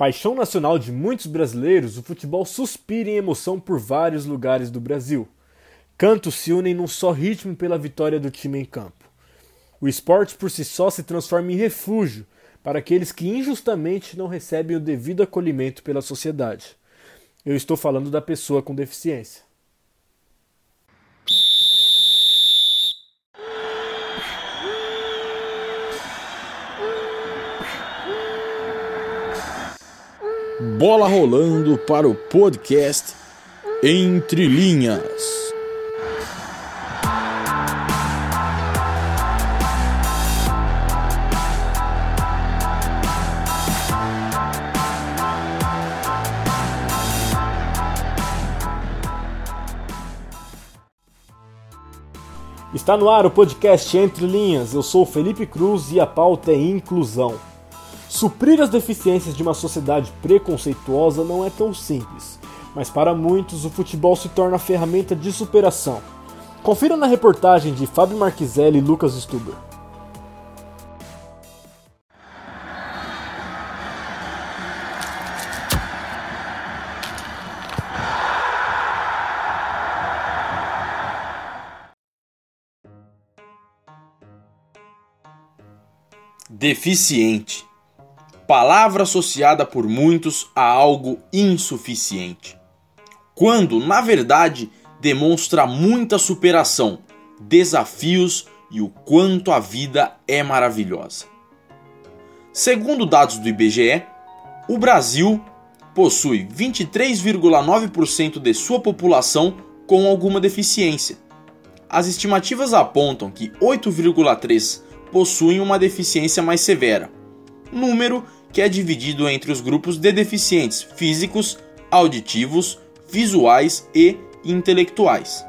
Paixão nacional de muitos brasileiros, o futebol suspira em emoção por vários lugares do Brasil. Cantos se unem num só ritmo pela vitória do time em campo. O esporte por si só se transforma em refúgio para aqueles que injustamente não recebem o devido acolhimento pela sociedade. Eu estou falando da pessoa com deficiência. Bola rolando para o podcast Entre Linhas. Está no ar o podcast Entre Linhas. Eu sou Felipe Cruz e a pauta é inclusão. Suprir as deficiências de uma sociedade preconceituosa não é tão simples, mas para muitos o futebol se torna ferramenta de superação. Confira na reportagem de Fábio Marquiselli e Lucas Stuber. Deficiente. Palavra associada por muitos a algo insuficiente. Quando, na verdade, demonstra muita superação, desafios e o quanto a vida é maravilhosa. Segundo dados do IBGE, o Brasil possui 23,9% de sua população com alguma deficiência. As estimativas apontam que 8,3% possuem uma deficiência mais severa, número que é dividido entre os grupos de deficientes físicos, auditivos, visuais e intelectuais.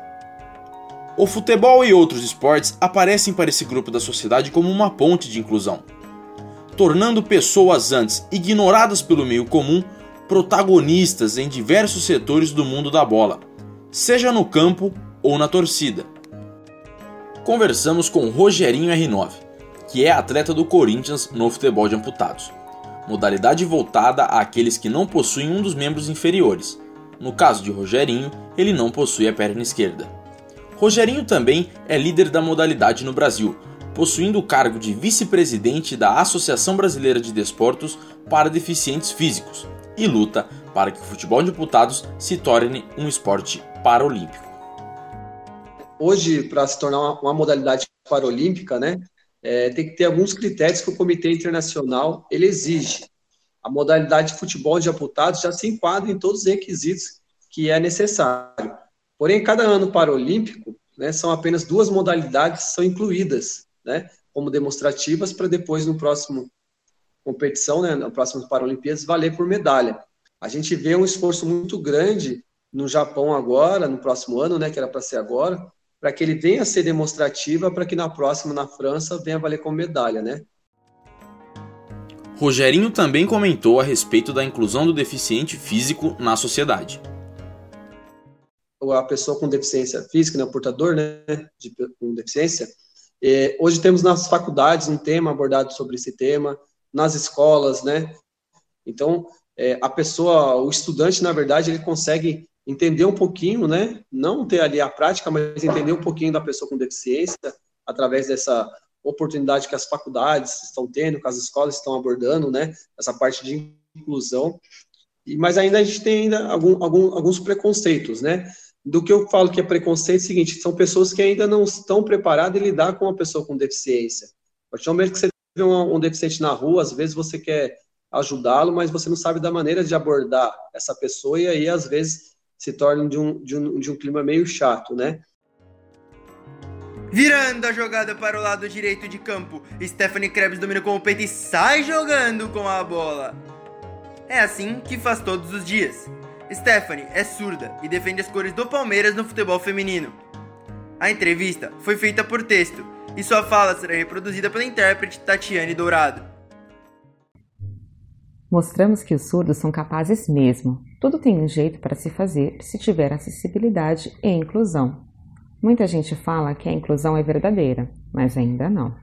O futebol e outros esportes aparecem para esse grupo da sociedade como uma ponte de inclusão, tornando pessoas antes ignoradas pelo meio comum protagonistas em diversos setores do mundo da bola, seja no campo ou na torcida. Conversamos com Rogerinho R9, que é atleta do Corinthians no futebol de amputados. Modalidade voltada àqueles que não possuem um dos membros inferiores. No caso de Rogerinho, ele não possui a perna esquerda. Rogerinho também é líder da modalidade no Brasil, possuindo o cargo de vice-presidente da Associação Brasileira de Desportos para Deficientes Físicos e luta para que o futebol de amputados se torne um esporte paralímpico. Hoje, para se tornar uma modalidade paralímpica, né, é, tem que ter alguns critérios que o Comitê Internacional ele exige. A modalidade de futebol de amputados já se enquadra em todos os requisitos que é necessário. Porém, cada ano paralímpico, né, são apenas duas modalidades que são incluídas, né, como demonstrativas para depois no próximo competição, né, na próxima Paralimpíadas, valer por medalha. A gente vê um esforço muito grande no Japão agora, no próximo ano, né, que era para ser agora, para que ele venha a ser demonstrativa, para que na próxima, na França, venha valer como medalha, né? Rogerinho também comentou a respeito da inclusão do deficiente físico na sociedade. A pessoa com deficiência física, né, o portador né, de, com deficiência, é, hoje temos nas faculdades um tema abordado sobre esse tema, nas escolas, né? Então, é, a pessoa, o estudante, na verdade, ele consegue entender um pouquinho, né? Não ter ali a prática, mas entender um pouquinho da pessoa com deficiência através dessa oportunidade que as faculdades estão tendo, que as escolas estão abordando, né? Essa parte de inclusão. E, mas ainda a gente tem ainda algum, algum, alguns preconceitos, né? Do que eu falo que é preconceito, é o seguinte, são pessoas que ainda não estão preparadas em lidar com uma pessoa com deficiência. A partir do momento que você vê um, um deficiente na rua, às vezes você quer ajudá-lo, mas você não sabe da maneira de abordar essa pessoa, e aí, às vezes, se torna de um, de um, de um clima meio chato, né? Virando a jogada para o lado direito de campo, Stephanie Krebs domina com o peito e sai jogando com a bola. É assim que faz todos os dias. Stephanie é surda e defende as cores do Palmeiras no futebol feminino. A entrevista foi feita por texto e sua fala será reproduzida pela intérprete Tatiane Dourado. Mostramos que os surdos são capazes mesmo. Tudo tem um jeito para se fazer se tiver acessibilidade e inclusão. Muita gente fala que a inclusão é verdadeira, mas ainda não.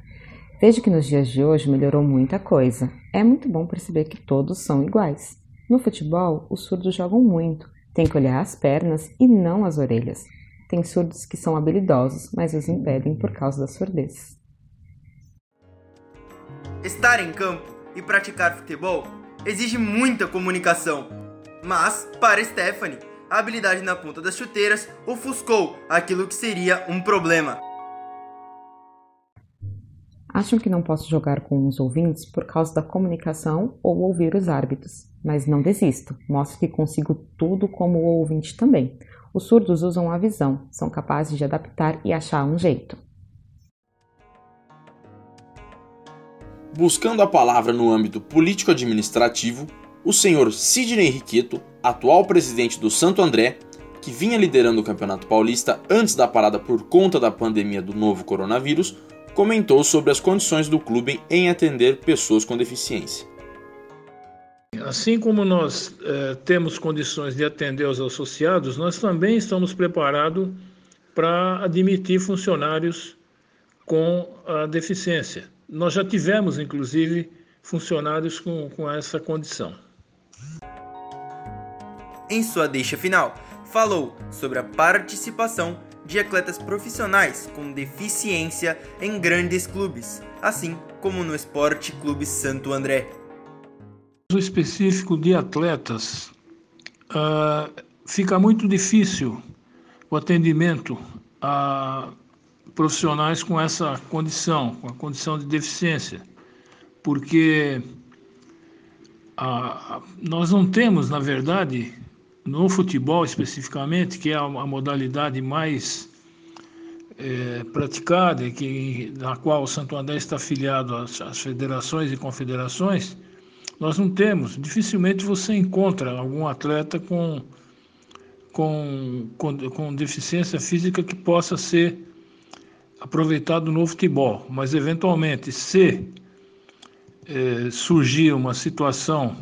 Vejo que nos dias de hoje melhorou muita coisa. É muito bom perceber que todos são iguais. No futebol, os surdos jogam muito, tem que olhar as pernas e não as orelhas. Tem surdos que são habilidosos, mas os impedem por causa da surdez. Estar em campo e praticar futebol exige muita comunicação. Mas, para Stephanie, a habilidade na ponta das chuteiras ofuscou aquilo que seria um problema. Acham que não posso jogar com os ouvintes por causa da comunicação ou ouvir os árbitros, mas não desisto. Mostro que consigo tudo como o ouvinte também. Os surdos usam a visão, são capazes de adaptar e achar um jeito. Buscando a palavra no âmbito político-administrativo, o senhor Sidney Riqueto, atual presidente do Santo André, que vinha liderando o Campeonato Paulista antes da parada por conta da pandemia do novo coronavírus, comentou sobre as condições do clube em atender pessoas com deficiência. Assim como nós eh, temos condições de atender os associados, nós também estamos preparados para admitir funcionários com a deficiência. Nós já tivemos, inclusive, funcionários com, com essa condição. Em sua deixa final, falou sobre a participação de atletas profissionais com deficiência em grandes clubes, assim como no Esporte Clube Santo André. O específico de atletas uh, fica muito difícil o atendimento a profissionais com essa condição, com a condição de deficiência, porque uh, nós não temos, na verdade, no futebol especificamente, que é a, modalidade mais é, praticada, que, na qual o Santo André está afiliado às, às federações e confederações, nós não temos. Dificilmente você encontra algum atleta com, com, com, com deficiência física que possa ser aproveitado no futebol. Mas, eventualmente, se é, surgir uma situação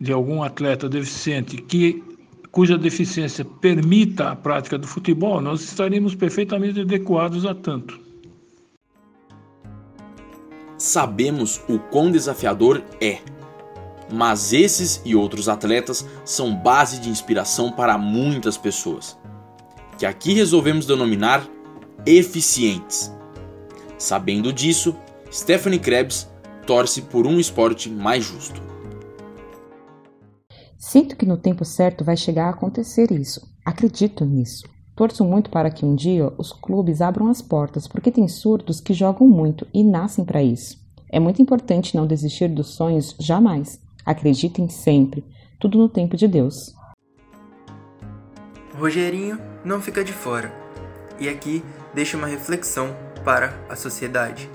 de algum atleta deficiente que cuja deficiência permita a prática do futebol, nós estaríamos perfeitamente adequados a tanto. Sabemos o quão desafiador é, mas esses e outros atletas são base de inspiração para muitas pessoas, que aqui resolvemos denominar eficientes. Sabendo disso, Stephanie Krebs torce por um esporte mais justo. Sinto que no tempo certo vai chegar a acontecer isso. Acredito nisso. Torço muito para que um dia os clubes abram as portas, porque tem surdos que jogam muito e nascem para isso. É muito importante não desistir dos sonhos jamais. Acreditem sempre. Tudo no tempo de Deus. Rogerinho não fica de fora. E aqui deixa uma reflexão para a sociedade.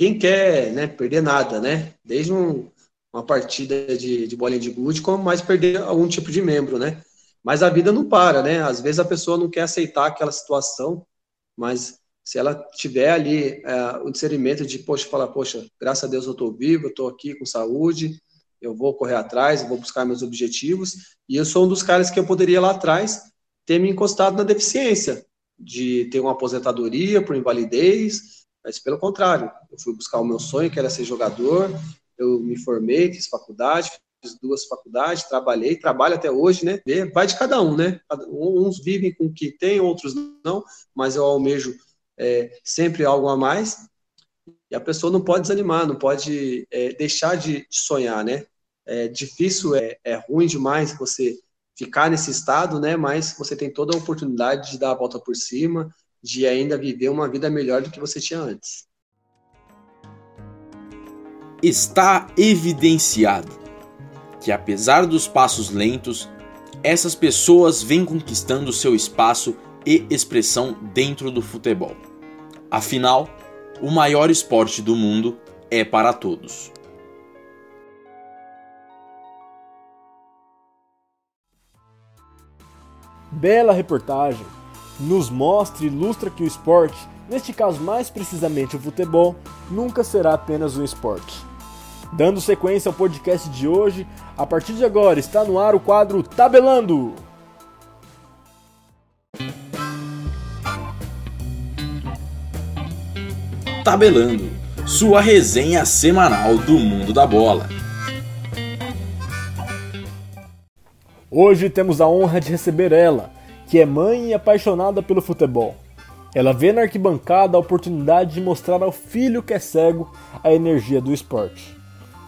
Ninguém quer né, perder nada, né? Desde um, uma partida de, de bolinha de gude, como mais perder algum tipo de membro, né? Mas a vida não para, né? Às vezes a pessoa não quer aceitar aquela situação, mas se ela tiver ali é, o discernimento de, poxa, falar, poxa, graças a Deus eu estou vivo, eu estou aqui com saúde, eu vou correr atrás, vou buscar meus objetivos, e eu sou um dos caras que eu poderia lá atrás ter me encostado na deficiência, de ter uma aposentadoria por invalidez, mas pelo contrário, eu fui buscar o meu sonho, que era ser jogador, eu me formei, fiz faculdade, fiz duas faculdades, trabalhei, trabalho até hoje, né? Vai de cada um, né? Uns vivem com o que tem, outros não, mas eu almejo é, sempre algo a mais. E a pessoa não pode desanimar, não pode é, deixar de, sonhar, né? É difícil, é, é ruim demais você ficar nesse estado, né? Mas você tem toda a oportunidade de dar a volta por cima, de ainda viver uma vida melhor do que você tinha antes está evidenciado que, apesar dos passos lentos, essas pessoas vêm conquistando seu espaço e expressão dentro do futebol. Afinal, o maior esporte do mundo é para todos. Bela reportagem. Nos mostra e ilustra que o esporte, neste caso mais precisamente o futebol, nunca será apenas um esporte Dando sequência ao podcast de hoje, a partir de agora está no ar o quadro Tabelando. Tabelando, sua resenha semanal do mundo da bola. Hoje temos a honra de receber ela, que é mãe e apaixonada pelo futebol. Ela vê na arquibancada a oportunidade de mostrar ao filho que é cego a energia do esporte.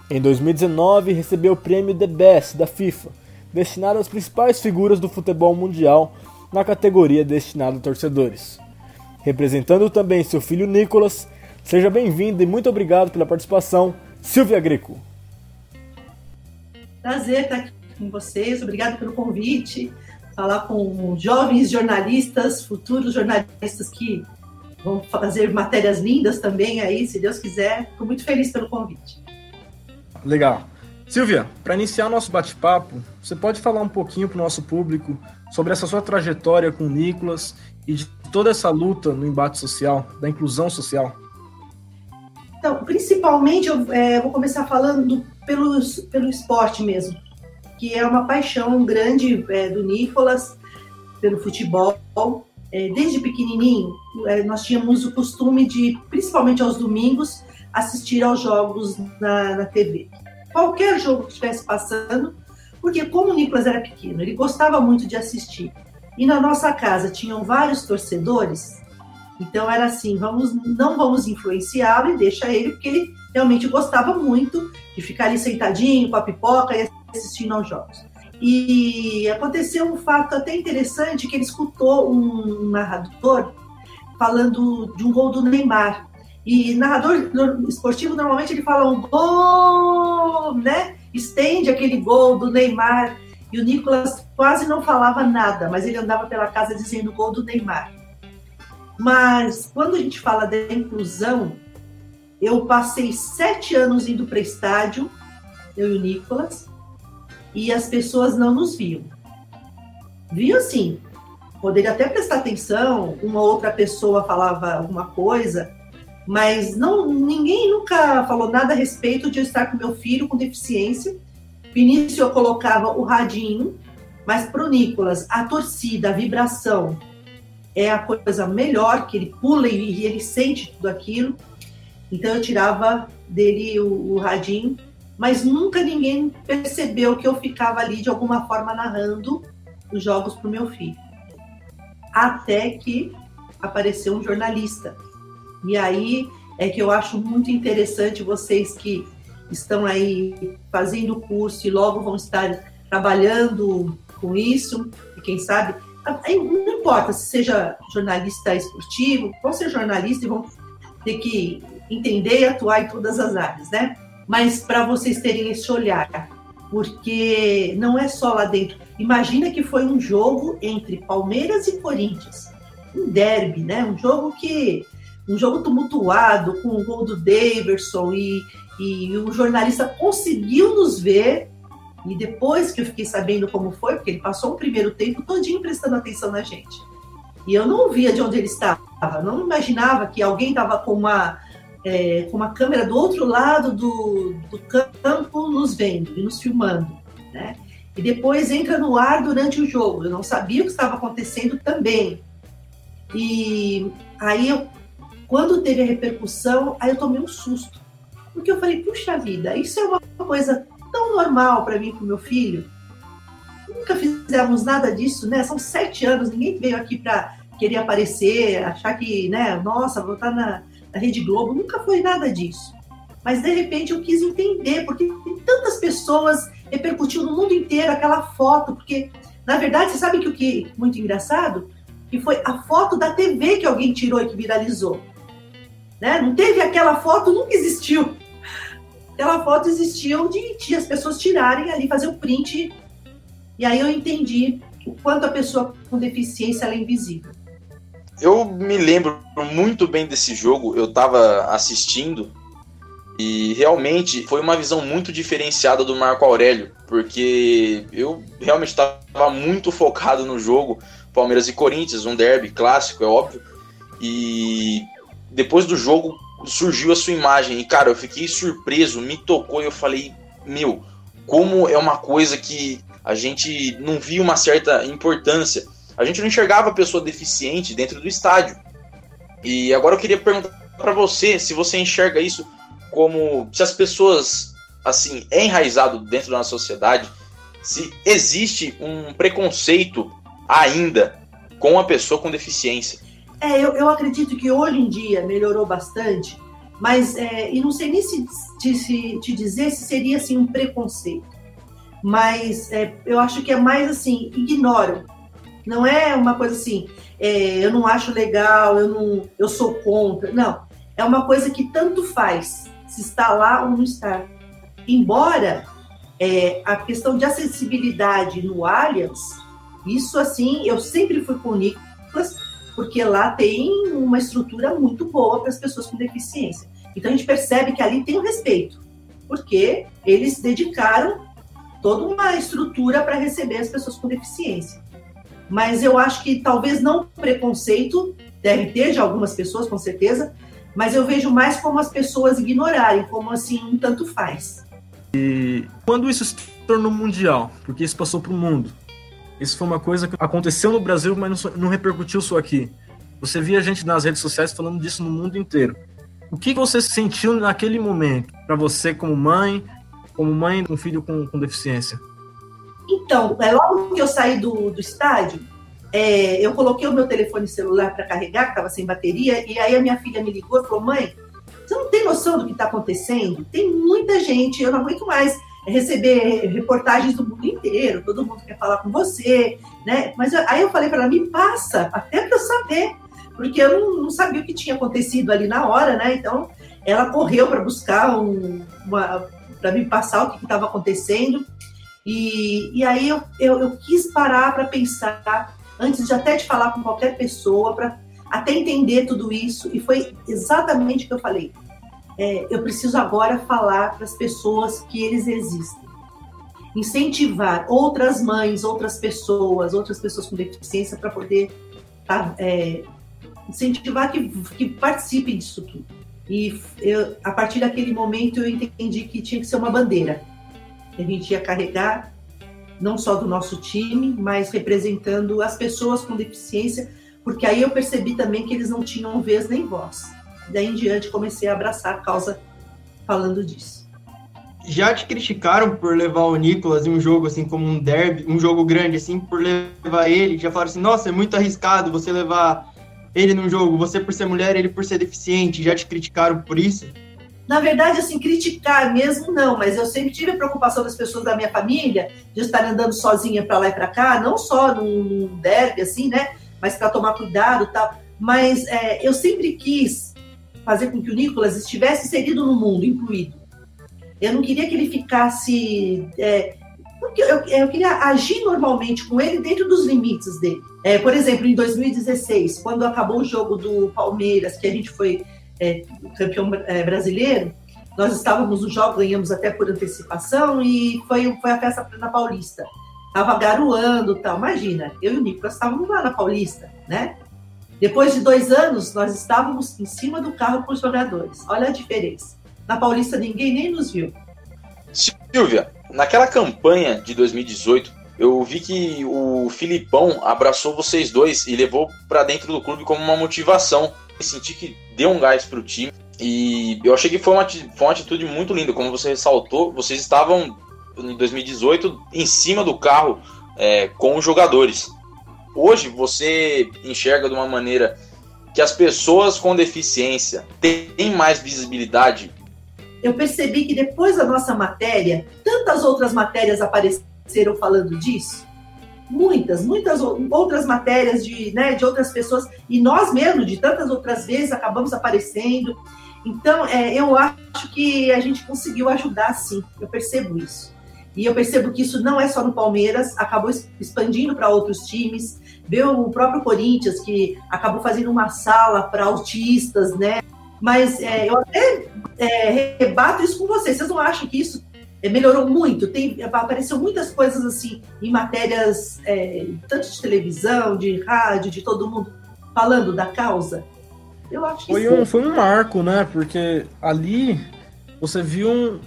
Em 2019, recebeu o prêmio The Best da FIFA, destinado às principais figuras do futebol mundial na categoria destinada a torcedores. Representando também seu filho Nicolas, seja bem-vindo e muito obrigado pela participação, Silvia Greco. Prazer estar aqui com vocês, obrigado pelo convite falar com jovens jornalistas, futuros jornalistas que vão fazer matérias lindas também aí, se Deus quiser. Estou muito feliz pelo convite. Legal. Silvia, para iniciar nosso bate-papo, você pode falar um pouquinho para o nosso público sobre essa sua trajetória com o Nicolas e de toda essa luta no embate social, da inclusão social? Então, principalmente, eu é, vou começar falando pelo, pelo esporte mesmo que é uma paixão grande é, do Nicolas pelo futebol. É, desde pequenininho, é, nós tínhamos o costume de, principalmente aos domingos, assistir aos jogos na, na TV. Qualquer jogo que estivesse passando, porque como o Nicolas era pequeno, ele gostava muito de assistir. E na nossa casa tinham vários torcedores, então era assim, vamos, não vamos influenciá-lo e deixa ele, porque ele realmente gostava muito de ficar ali sentadinho com a pipoca e assistindo aos jogos. E aconteceu um fato até interessante que ele escutou um narrador falando de um gol do Neymar. E narrador esportivo normalmente ele fala um gol, né? Estende aquele gol do Neymar. E o Nicolas quase não falava nada, mas ele andava pela casa dizendo gol do Neymar. Mas quando a gente fala da inclusão, eu passei sete anos indo para estádio, eu e o Nicolas, e as pessoas não nos viam. Viam sim, poderia até prestar atenção, uma outra pessoa falava alguma coisa, mas não ninguém nunca falou nada a respeito de eu estar com meu filho com deficiência. No início eu colocava o radinho, mas para o Nicolas, a torcida, a vibração é a coisa melhor, que ele pula e ele sente tudo aquilo. Então eu tirava dele o, o radinho mas nunca ninguém percebeu que eu ficava ali de alguma forma narrando os jogos para o meu filho. Até que apareceu um jornalista. E aí é que eu acho muito interessante vocês que estão aí fazendo o curso e logo vão estar trabalhando com isso, e quem sabe, não importa se seja jornalista esportivo, vão ser jornalista e vão ter que entender e atuar em todas as áreas, né? Mas para vocês terem esse olhar, porque não é só lá dentro. Imagina que foi um jogo entre Palmeiras e Corinthians, um derby, né? Um jogo que um jogo tumultuado com o gol do Daverson e, e o jornalista conseguiu nos ver e depois que eu fiquei sabendo como foi, porque ele passou um primeiro tempo todinho prestando atenção na gente. E eu não via de onde ele estava, não imaginava que alguém estava com uma é, com uma câmera do outro lado do, do campo nos vendo e nos filmando, né? E depois entra no ar durante o jogo. Eu não sabia o que estava acontecendo também. E aí, eu, quando teve a repercussão, aí eu tomei um susto. Porque eu falei, puxa vida, isso é uma coisa tão normal para mim e para o meu filho. Nunca fizemos nada disso, né? São sete anos, ninguém veio aqui para querer aparecer, achar que, né, nossa, vou estar na, da Rede Globo, nunca foi nada disso. Mas de repente eu quis entender, porque tantas pessoas, repercutiu no mundo inteiro aquela foto, porque na verdade você sabe que o que é muito engraçado? Que foi a foto da TV que alguém tirou e que viralizou. Né? Não teve aquela foto, nunca existiu. Aquela foto existiu de, de as pessoas tirarem ali, fazer o print. E aí eu entendi o quanto a pessoa com deficiência é invisível. Eu me lembro muito bem desse jogo, eu estava assistindo e realmente foi uma visão muito diferenciada do Marco Aurélio, porque eu realmente estava muito focado no jogo Palmeiras e Corinthians, um derby clássico, é óbvio. E depois do jogo surgiu a sua imagem e cara, eu fiquei surpreso, me tocou e eu falei, meu, como é uma coisa que a gente não via uma certa importância a gente não enxergava a pessoa deficiente dentro do estádio. E agora eu queria perguntar para você se você enxerga isso como se as pessoas assim é enraizado dentro da nossa sociedade, se existe um preconceito ainda com a pessoa com deficiência. É, eu, eu acredito que hoje em dia melhorou bastante, mas é, e não sei nem se, se, te dizer se seria assim um preconceito, mas é, eu acho que é mais assim ignoram. Não é uma coisa assim, é, eu não acho legal, eu não, eu sou contra. Não, é uma coisa que tanto faz se está lá ou não está. Embora é, a questão de acessibilidade no Allianz, isso assim, eu sempre fui com o Nicolas, porque lá tem uma estrutura muito boa para as pessoas com deficiência. Então a gente percebe que ali tem o respeito, porque eles dedicaram toda uma estrutura para receber as pessoas com deficiência. Mas eu acho que talvez não preconceito, deve ter de algumas pessoas, com certeza, mas eu vejo mais como as pessoas ignorarem, como assim, um tanto faz. E quando isso se tornou mundial, porque isso passou para o mundo, isso foi uma coisa que aconteceu no Brasil, mas não, não repercutiu só aqui. Você via gente nas redes sociais falando disso no mundo inteiro. O que você sentiu naquele momento, para você como mãe, como mãe de um filho com, com deficiência? Então, é logo que eu saí do, do estádio, é, eu coloquei o meu telefone celular para carregar, que estava sem bateria, e aí a minha filha me ligou e falou: mãe, você não tem noção do que está acontecendo? Tem muita gente, eu não aguento mais receber reportagens do mundo inteiro, todo mundo quer falar com você, né? Mas aí eu falei para ela: me passa, até para eu saber, porque eu não, não, sabia o que tinha acontecido ali na hora, né? Então ela correu para buscar um, para me passar o que estava acontecendo. E, e aí eu, eu, eu quis parar para pensar antes de até de falar com qualquer pessoa, para até entender tudo isso. E foi exatamente o que eu falei. É, eu preciso agora falar para as pessoas que eles existem. Incentivar outras mães, outras pessoas, outras pessoas com deficiência para poder tá, é, incentivar que, que participem disso tudo. E eu, a partir daquele momento eu entendi que tinha que ser uma bandeira. A gente ia carregar não só do nosso time, mas representando as pessoas com deficiência, porque aí eu percebi também que eles não tinham vez nem voz. Daí em diante comecei a abraçar a causa falando disso. Já te criticaram por levar o Nicolas em um jogo assim como um derby, um jogo grande assim, por levar ele, já falaram assim: "Nossa, é muito arriscado você levar ele num jogo, você por ser mulher, ele por ser deficiente". Já te criticaram por isso? Na verdade, assim, criticar mesmo não, mas eu sempre tive a preocupação das pessoas da minha família de estar andando sozinha para lá e para cá, não só num derby, assim, né? Mas para tomar cuidado e tal. Mas é, eu sempre quis fazer com que o Nicolas estivesse inserido no mundo, incluído. Eu não queria que ele ficasse. É, porque eu, eu, queria agir normalmente com ele dentro dos limites dele. É, por exemplo, em 2016, quando acabou o jogo do Palmeiras, que a gente foi é, campeão é, brasileiro, nós estávamos no jogo, ganhamos até por antecipação e foi, foi a festa na Paulista. Tava garoando tal. Imagina, eu e o Nicolas estávamos lá na Paulista, né? Depois de dois anos, nós estávamos em cima do carro com os jogadores. Olha a diferença. Na Paulista ninguém nem nos viu. Silvia, naquela campanha de 2018, eu vi que o Filipão abraçou vocês dois e levou para dentro do clube como uma motivação senti que deu um gás pro time. E eu achei que foi uma, foi uma atitude muito linda, como você ressaltou. Vocês estavam em 2018 em cima do carro é, com os jogadores. Hoje você enxerga de uma maneira que as pessoas com deficiência têm mais visibilidade. Eu percebi que depois da nossa matéria, tantas outras matérias apareceram falando disso muitas, muitas outras matérias de, né, de outras pessoas, e nós mesmos, de tantas outras vezes, acabamos aparecendo. Então, é, eu acho que a gente conseguiu ajudar, sim, eu percebo isso. E eu percebo que isso não é só no Palmeiras, acabou expandindo para outros times. Veio o próprio Corinthians, que acabou fazendo uma sala para autistas, né? Mas é, eu até é, rebato isso com vocês. Vocês não acham que isso melhorou muito. Tem, apareceu muitas coisas assim em matérias é, tanto de televisão, de rádio, de todo mundo falando da causa. Eu acho que foi um, foi um marco, né? Porque ali você viu um,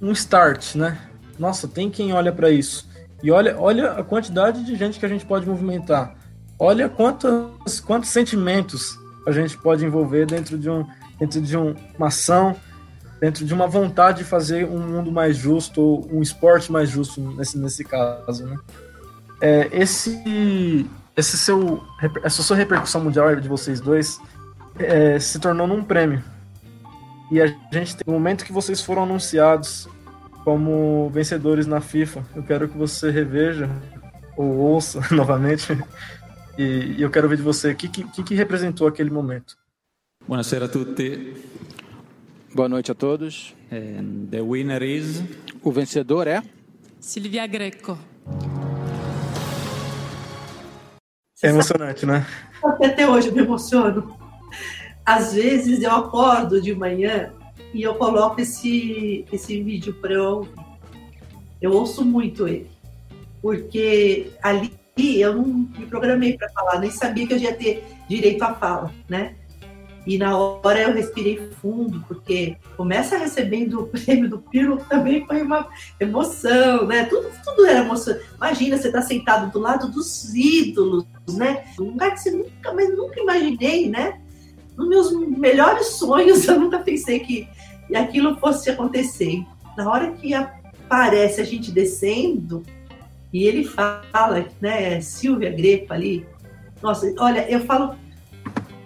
um start, né? Nossa, tem quem olha para isso. E olha, olha a quantidade de gente que a gente pode movimentar. Olha quantos, quantos sentimentos a gente pode envolver dentro de um, dentro de um, uma ação, dentro de uma vontade de fazer um mundo mais justo, um esporte mais justo nesse, nesse caso, né? É, esse, esse seu, essa sua repercussão mundial de vocês dois é, se tornou num prêmio. E a gente tem no momento que vocês foram anunciados como vencedores na FIFA, eu quero que você reveja ou ouça novamente e, e eu quero ver de você o que, que, que representou aquele momento. Buonasera a tutti. Boa noite a todos. And the winner is... O vencedor é Silvia Greco. É emocionante, né? Até hoje eu me emociono. Às vezes eu acordo de manhã e eu coloco esse, esse vídeo para eu ouvir. Eu ouço muito ele, porque ali eu não me programei para falar, nem sabia que eu ia ter direito à fala, né? E na hora eu respirei fundo, porque começa recebendo o prêmio do Pirlo também foi uma emoção, né? Tudo, tudo era emoção. Imagina, você tá sentado do lado dos ídolos, né? Um lugar que você nunca, mas nunca imaginei, né? Nos meus melhores sonhos, eu nunca pensei que aquilo fosse acontecer. Na hora que aparece a gente descendo, e ele fala, né, Silvia Greco ali, nossa, olha, eu falo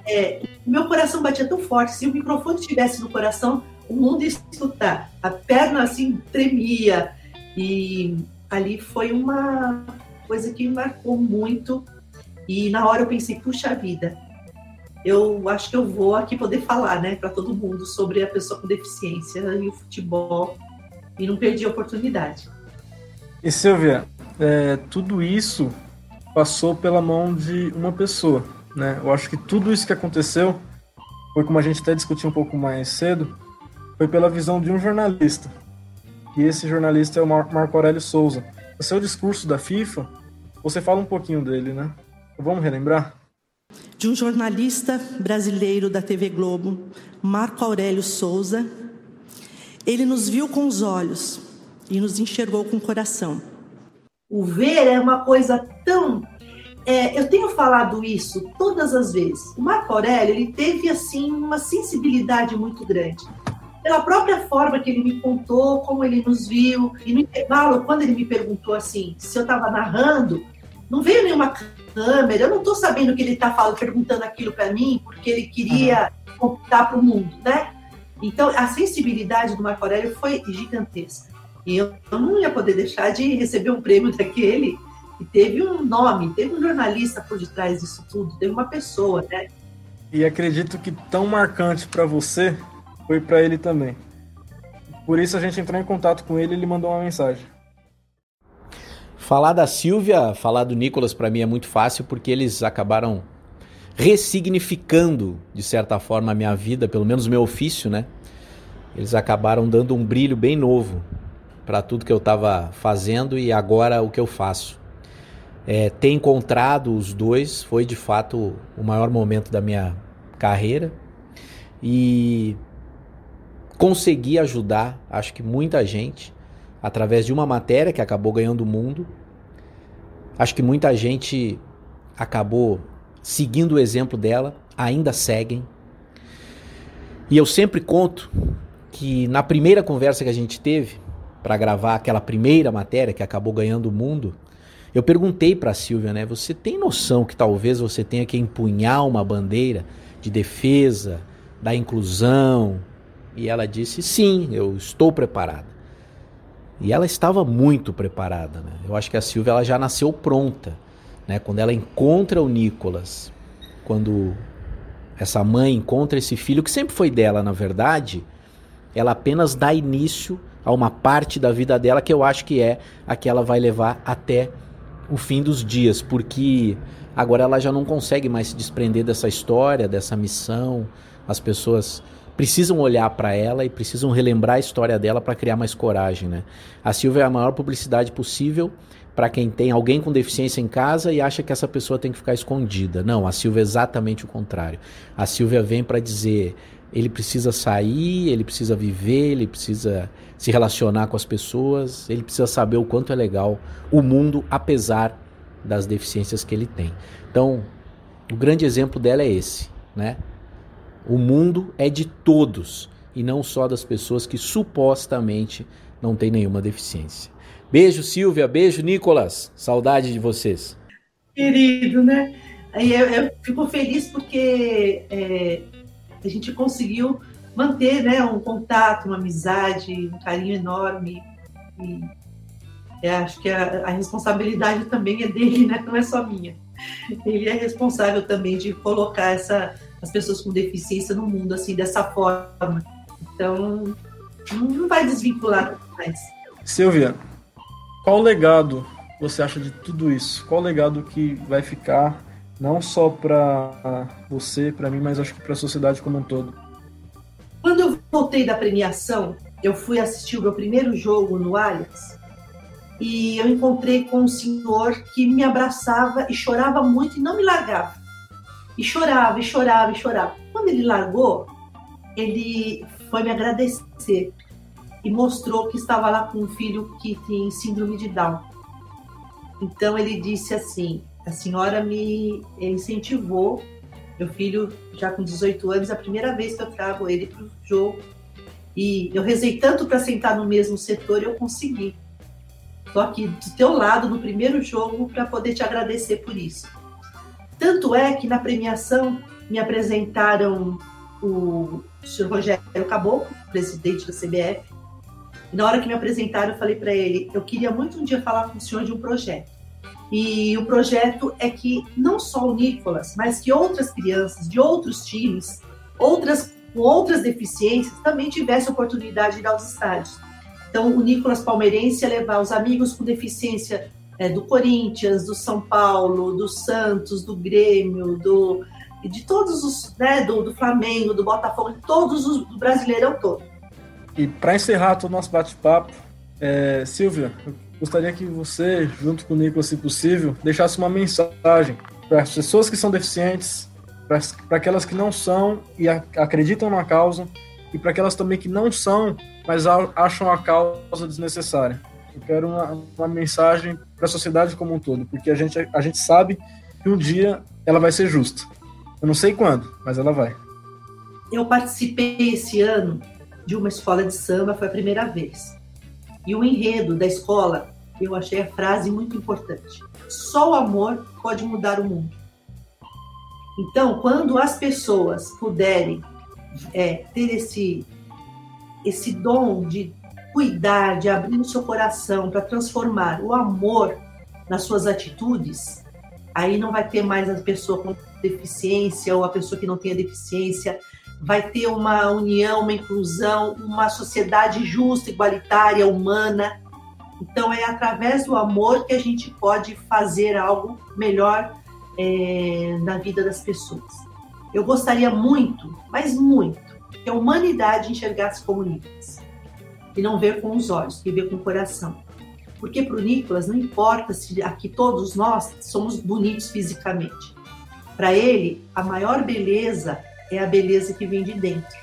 é, meu coração batia tão forte, se o microfone estivesse no coração, o mundo ia escutar. A perna assim tremia. E ali foi uma coisa que me marcou muito. E na hora eu pensei, puxa vida, eu acho que eu vou aqui poder falar, né, para todo mundo sobre a pessoa com deficiência e o futebol. E não perdi a oportunidade. E Silvia, é, tudo isso passou pela mão de uma pessoa né? Eu acho que tudo isso que aconteceu foi como a gente até discutiu um pouco mais cedo, foi pela visão de um jornalista. E esse jornalista é o Marco Aurélio Souza. O seu discurso da FIFA, você fala um pouquinho dele, né? Vamos relembrar? De um jornalista brasileiro da TV Globo, Marco Aurélio Souza. Ele nos viu com os olhos e nos enxergou com o coração. O ver é uma coisa tão é, eu tenho falado isso todas as vezes. O Marco Aurélio ele teve assim uma sensibilidade muito grande. Pela própria forma que ele me contou, como ele nos viu, e no intervalo, quando ele me perguntou assim, se eu estava narrando, não veio nenhuma câmera, eu não estou sabendo o que ele está perguntando aquilo para mim, porque ele queria contar para o mundo, né? Então, a sensibilidade do Marco Aurélio foi gigantesca. E eu, eu não ia poder deixar de receber um prêmio daquele e teve um nome, teve um jornalista por detrás disso tudo, teve uma pessoa, né? E acredito que tão marcante para você foi para ele também. Por isso a gente entrou em contato com ele e ele mandou uma mensagem. Falar da Silvia, falar do Nicolas para mim é muito fácil porque eles acabaram ressignificando de certa forma a minha vida, pelo menos o meu ofício, né? Eles acabaram dando um brilho bem novo para tudo que eu estava fazendo e agora o que eu faço. É, ter encontrado os dois foi de fato o maior momento da minha carreira e consegui ajudar, acho que muita gente, através de uma matéria que acabou ganhando o mundo. Acho que muita gente acabou seguindo o exemplo dela, ainda seguem. E eu sempre conto que na primeira conversa que a gente teve para gravar aquela primeira matéria que acabou ganhando o mundo, eu perguntei para a Silvia, né? Você tem noção que talvez você tenha que empunhar uma bandeira de defesa da inclusão? E ela disse: Sim, eu estou preparada. E ela estava muito preparada, né? Eu acho que a Silvia ela já nasceu pronta, né? Quando ela encontra o Nicolas, quando essa mãe encontra esse filho que sempre foi dela, na verdade, ela apenas dá início a uma parte da vida dela que eu acho que é a que ela vai levar até o fim dos dias, porque agora ela já não consegue mais se desprender dessa história, dessa missão. As pessoas precisam olhar para ela e precisam relembrar a história dela para criar mais coragem, né? A Silvia é a maior publicidade possível para quem tem alguém com deficiência em casa e acha que essa pessoa tem que ficar escondida. Não, a Silvia é exatamente o contrário. A Silvia vem para dizer ele precisa sair, ele precisa viver, ele precisa se relacionar com as pessoas, ele precisa saber o quanto é legal o mundo, apesar das deficiências que ele tem. Então, o grande exemplo dela é esse, né? O mundo é de todos e não só das pessoas que supostamente não têm nenhuma deficiência. Beijo, Silvia. Beijo, Nicolas. Saudade de vocês. Querido, né? Eu, eu fico feliz porque é, a gente conseguiu manter né, um contato, uma amizade, um carinho enorme. E eu acho que a, a, responsabilidade também é dele, né? não é só minha. Ele é responsável também de colocar essa, as pessoas com deficiência no mundo assim dessa forma. Então, não vai desvincular mais. Silvia, qual legado você acha de tudo isso? Qual legado que vai ficar não só para você, para mim, mas acho que para a sociedade como um todo? Quando eu voltei da premiação, eu fui assistir o meu primeiro jogo no Allianz e eu encontrei com um senhor que me abraçava e chorava muito e não me largava. E chorava, e chorava, e chorava. Quando ele largou, ele foi me agradecer e mostrou que estava lá com um filho que tem síndrome de Down. Então ele disse assim: a senhora me incentivou meu filho, já com 18 anos, é a primeira vez que eu trago ele para o jogo. E eu rezei tanto para sentar no mesmo setor eu consegui. Estou aqui do teu lado no primeiro jogo para poder te agradecer por isso. Tanto é que na premiação me apresentaram o senhor Rogério Caboclo, presidente da CBF. E na hora que me apresentaram, eu falei para ele: eu queria muito um dia falar com o senhor de um projeto. E o projeto é que não só o Nicolas, mas que outras crianças de outros times, outras com outras deficiências, também tivessem oportunidade de ir aos estádios. Então, o Nicolas Palmeirense ia levar os amigos com deficiência é, do Corinthians, do São Paulo, do Santos, do Grêmio, do de todos os, né, do, do Flamengo, do Botafogo, todos os do todo. E para encerrar todo o nosso bate-papo, é, Silvia, gostaria que você, junto com o Nicolas, se possível, deixasse uma mensagem para as pessoas que são deficientes, para aquelas que não são e acreditam na causa, e para aquelas também que não são, mas acham a causa desnecessária. Eu quero uma, uma mensagem para a sociedade como um todo, porque a gente, a gente sabe que um dia ela vai ser justa. Eu não sei quando, mas ela vai. Eu participei esse ano de uma escola de samba, foi a primeira vez. E o enredo da escola eu achei a frase muito importante. Só o amor pode mudar o mundo. Então, quando as pessoas puderem é, ter esse, esse dom de cuidar, de abrir o seu coração para transformar o amor nas suas atitudes, aí não vai ter mais a pessoa com deficiência ou a pessoa que não tenha deficiência, vai ter uma união, uma inclusão, uma sociedade justa, igualitária, humana, então, é através do amor que a gente pode fazer algo melhor é, na vida das pessoas. Eu gostaria muito, mas muito, que a humanidade enxergasse como Nicolas. E não ver com os olhos, que ver com o coração. Porque para o Nicolas não importa se aqui todos nós somos bonitos fisicamente. Para ele, a maior beleza é a beleza que vem de dentro.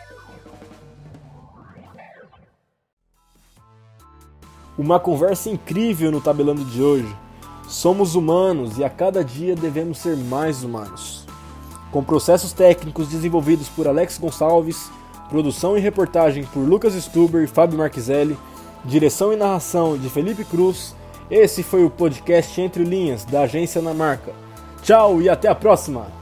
Uma conversa incrível no tabelando de hoje. Somos humanos e a cada dia devemos ser mais humanos. Com processos técnicos desenvolvidos por Alex Gonçalves, produção e reportagem por Lucas Stuber e Fábio Marquiselli, direção e narração de Felipe Cruz, esse foi o podcast Entre Linhas da agência Na Marca. Tchau e até a próxima!